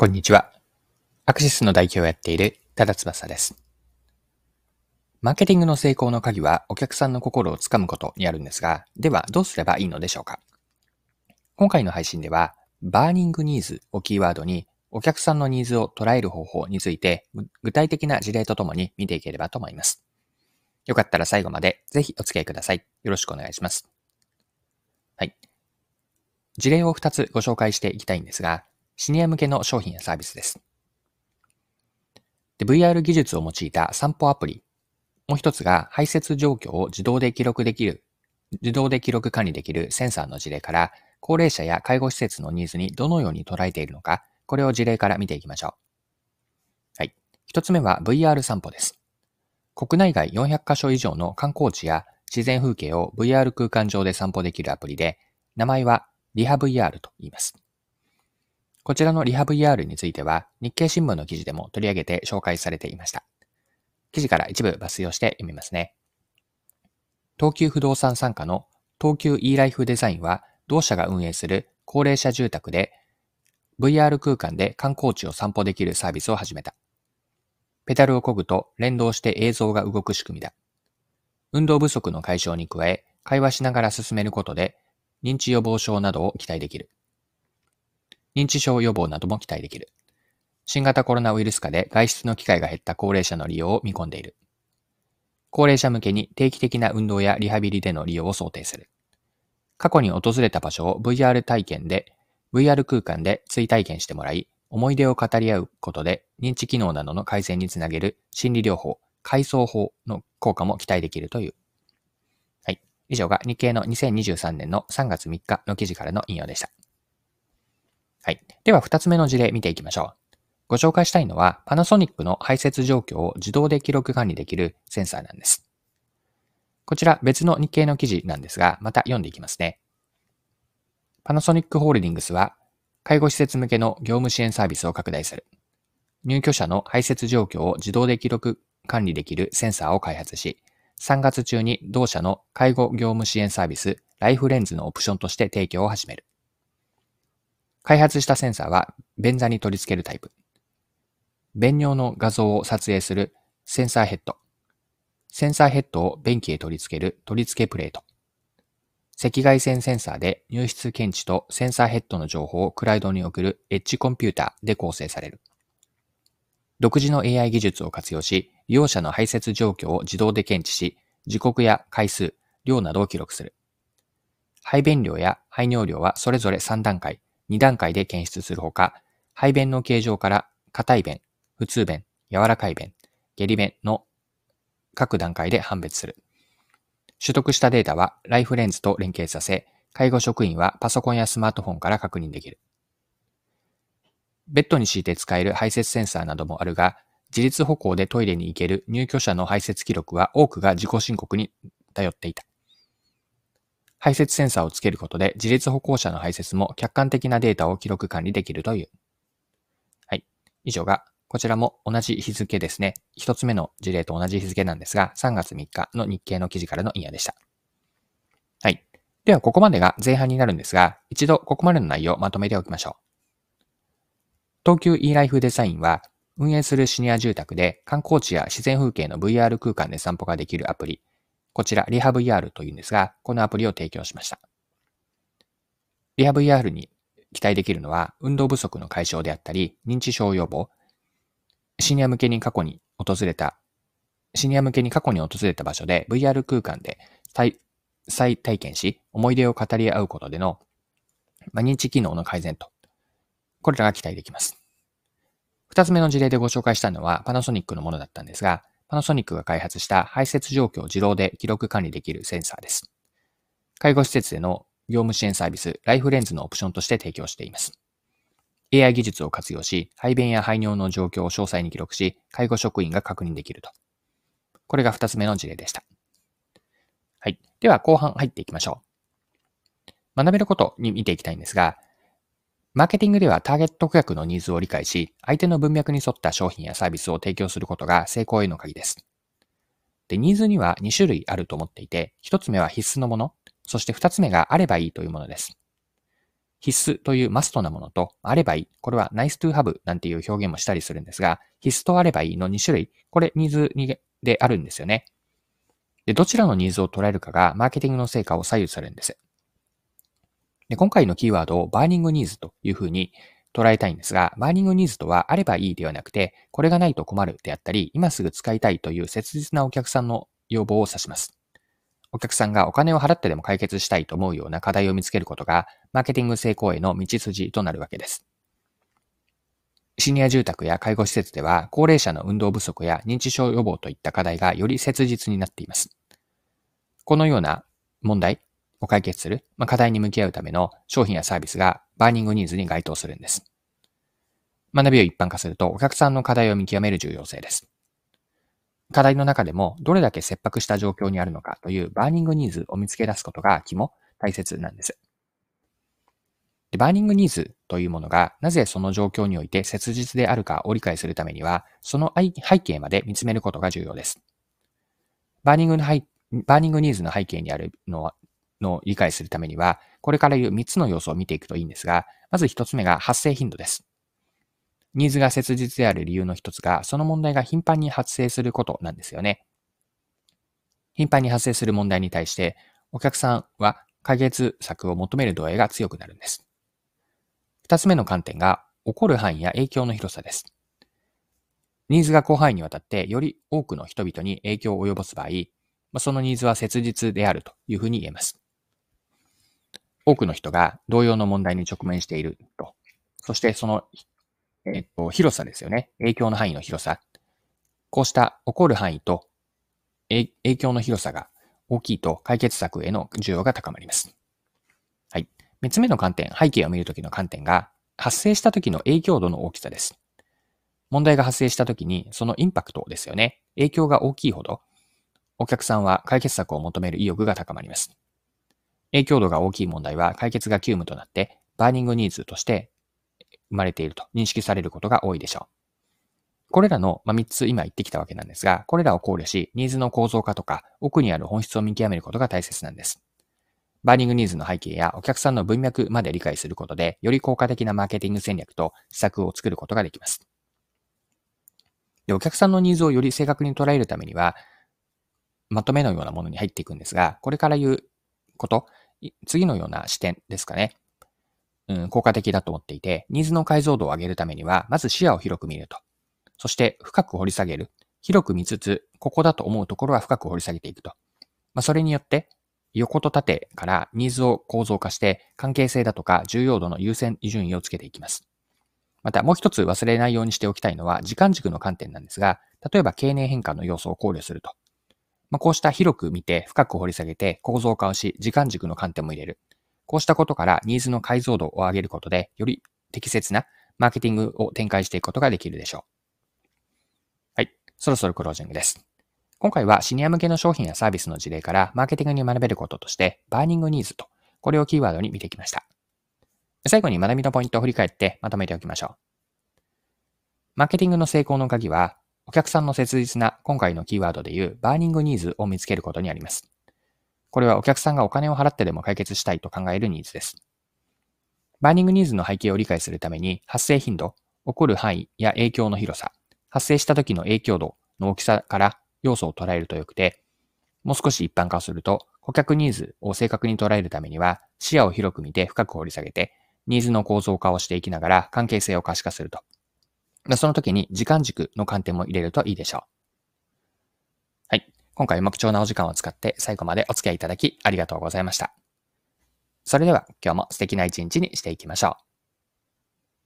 こんにちは。アクシスの代表をやっている多田翼です。マーケティングの成功の鍵はお客さんの心をつかむことにあるんですが、ではどうすればいいのでしょうか？今回の配信では、バーニングニーズをキーワードにお客さんのニーズを捉える方法について具体的な事例とともに見ていければと思います。よかったら最後までぜひお付き合いください。よろしくお願いします。はい。事例を2つご紹介していきたいんですが、シニア向けの商品やサービスです。で VR 技術を用いた散歩アプリ。もう一つが排泄状況を自動で記録できる、自動で記録管理できるセンサーの事例から、高齢者や介護施設のニーズにどのように捉えているのか、これを事例から見ていきましょう。はい。一つ目は VR 散歩です。国内外400カ所以上の観光地や自然風景を VR 空間上で散歩できるアプリで、名前はリハ VR と言います。こちらのリハ VR については日経新聞の記事でも取り上げて紹介されていました。記事から一部抜粋をして読みますね。東急不動産参加の東急 e ライフデザインは同社が運営する高齢者住宅で VR 空間で観光地を散歩できるサービスを始めた。ペダルを漕ぐと連動して映像が動く仕組みだ。運動不足の解消に加え、会話しながら進めることで認知予防症などを期待できる。認知症予防なども期待できる。新型コロナウイルス化で外出の機会が減った高齢者の利用を見込んでいる。高齢者向けに定期的な運動やリハビリでの利用を想定する。過去に訪れた場所を VR 体験で、VR 空間で追体験してもらい、思い出を語り合うことで認知機能などの改善につなげる心理療法、階層法の効果も期待できるという。はい。以上が日経の2023年の3月3日の記事からの引用でした。はい。では、二つ目の事例見ていきましょう。ご紹介したいのは、パナソニックの排泄状況を自動で記録管理できるセンサーなんです。こちら別の日経の記事なんですが、また読んでいきますね。パナソニックホールディングスは、介護施設向けの業務支援サービスを拡大する。入居者の排泄状況を自動で記録管理できるセンサーを開発し、3月中に同社の介護業務支援サービス、ライフレンズのオプションとして提供を始める。開発したセンサーは便座に取り付けるタイプ。便尿の画像を撮影するセンサーヘッド。センサーヘッドを便器へ取り付ける取り付けプレート。赤外線センサーで入室検知とセンサーヘッドの情報をクラウドに送るエッジコンピューターで構成される。独自の AI 技術を活用し、利用者の排泄状況を自動で検知し、時刻や回数、量などを記録する。排便量や排尿量はそれぞれ3段階、2段階で検出するほか、排便の形状から硬い便、普通便、柔らかい便、下痢便の各段階で判別する。取得したデータはライフレンズと連携させ、介護職員はパソコンやスマートフォンから確認できる。ベッドに敷いて使える排泄センサーなどもあるが、自立歩行でトイレに行ける入居者の排泄記録は多くが自己申告に頼っていた。排泄センサーをつけることで自立歩行者の排泄も客観的なデータを記録管理できるという。はい。以上が、こちらも同じ日付ですね。一つ目の事例と同じ日付なんですが、3月3日の日経の記事からの引用でした。はい。では、ここまでが前半になるんですが、一度ここまでの内容をまとめておきましょう。東急 e ライフデザインは、運営するシニア住宅で観光地や自然風景の VR 空間で散歩ができるアプリ、こちら、リハ VR というんですが、このアプリを提供しました。リハ VR に期待できるのは、運動不足の解消であったり、認知症予防、シニア向けに過去に訪れた、シニア向けに過去に訪れた場所で VR 空間で再再体験し、思い出を語り合うことでの、まあ、認知機能の改善と、これらが期待できます。二つ目の事例でご紹介したのはパナソニックのものだったんですが、パナソニックが開発した排泄状況を自動で記録管理できるセンサーです。介護施設での業務支援サービス、ライフレンズのオプションとして提供しています。AI 技術を活用し、排便や排尿の状況を詳細に記録し、介護職員が確認できると。これが二つ目の事例でした。はい。では、後半入っていきましょう。学べることに見ていきたいんですが、マーケティングではターゲット顧客のニーズを理解し、相手の文脈に沿った商品やサービスを提供することが成功への鍵です。で、ニーズには2種類あると思っていて、1つ目は必須のもの、そして2つ目があればいいというものです。必須というマストなものと、あればいい。これは nice to have なんていう表現もしたりするんですが、必須とあればいいの2種類、これニーズにであるんですよね。で、どちらのニーズを捉えるかがマーケティングの成果を左右するんです。で、今回のキーワードを burning needs というふうに捉えたいんですが、 burning needs とはあればいいではなくて、これがないと困るであったり、今すぐ使いたいという切実なお客さんの要望を指します。お客さんがお金を払ってでも解決したいと思うような課題を見つけることが、マーケティング成功への道筋となるわけです。シニア住宅や介護施設では、高齢者の運動不足や認知症予防といった課題がより切実になっています。このような問題を解決する、まあ、課題に向き合うための商品やサービスが burning needs に該当するんです。学びを一般化すると、お客さんの課題を見極める重要性です。課題の中でもどれだけ切迫した状況にあるのかという burning needs を見つけ出すことが肝、大切なんです。で burning needs というものがなぜその状況において切実であるかを理解するためには、その背景まで見つめることが重要です。 burning の burning needs の背景にあるのは、の理解するためには、これから言う3つの要素を見ていくといいんですが、まず1つ目が発生頻度です。ニーズが切実である理由の一つが、その問題が頻繁に発生することなんですよね。頻繁に発生する問題に対して、お客さんは解決策を求める度合いが強くなるんです。二つ目の観点が、起こる範囲や影響の広さです。ニーズが広範囲にわたってより多くの人々に影響を及ぼす場合、そのニーズは切実であるというふうに言えます。多くの人が同様の問題に直面していると。そしてそのえっと、広さですよね。影響の範囲の広さ。こうした起こる範囲と影響の広さが大きいと解決策への需要が高まります。はい。三つ目の観点、背景を見るときの観点が、発生した時の影響度の大きさです。問題が発生した時に、そのインパクトですよね。影響が大きいほど、お客さんは解決策を求める意欲が高まります。影響度が大きい問題は解決が急務となって、 burning needs として生まれていると認識されることが多いでしょう。これらの、まあ3つ今言ってきたわけなんですが、これらを考慮し、ニーズの構造化とか、奥にある本質を見極めることが大切なんです。 burning needs の背景やお客さんの文脈まで理解することで、より効果的なマーケティング戦略と施策を作ることができます。でお客さんのニーズをより正確に捉えるためには、まとめのようなものに入っていくんですが、これから言うこと、次のような視点ですかね。うん、効果的だと思っていて、ニーズの解像度を上げるためには、まず視野を広く見ると。そして深く掘り下げる。広く見つつ、ここだと思うところは深く掘り下げていくと。まあ、それによって、横と縦からニーズを構造化して、関係性だとか重要度の優先順位をつけていきます。またもう一つ忘れないようにしておきたいのは時間軸の観点なんですが、例えば経年変化の要素を考慮すると。まあ、こうした広く見て深く掘り下げて構造化をし、時間軸の観点も入れる。こうしたことからニーズの解像度を上げることで、より適切なマーケティングを展開していくことができるでしょう。はい。そろそろクロージングです。今回はシニア向けの商品やサービスの事例からマーケティングに学べることとして、 burning needs と、これをキーワードに見てきました。最後に学びのポイントを振り返ってまとめておきましょう。マーケティングの成功の鍵は、お客さんの切実な今回のキーワードでいう burning needs を見つけることにあります。これはお客さんがお金を払ってでも解決したいと考えるニーズです。 burning needs の背景を理解するために、発生頻度、起こる範囲や影響の広さ、発生した時の影響度の大きさから要素を捉えるとよくて、もう少し一般化すると、顧客ニーズを正確に捉えるためには、視野を広く見て深く掘り下げて、ニーズの構造化をしていきながら関係性を可視化すると。その時に時間軸の観点も入れるといいでしょう。はい今回も貴重なお時間を使って最後までお付き合いいただきありがとうございました。それでは今日も素敵な一日にしていきましょう。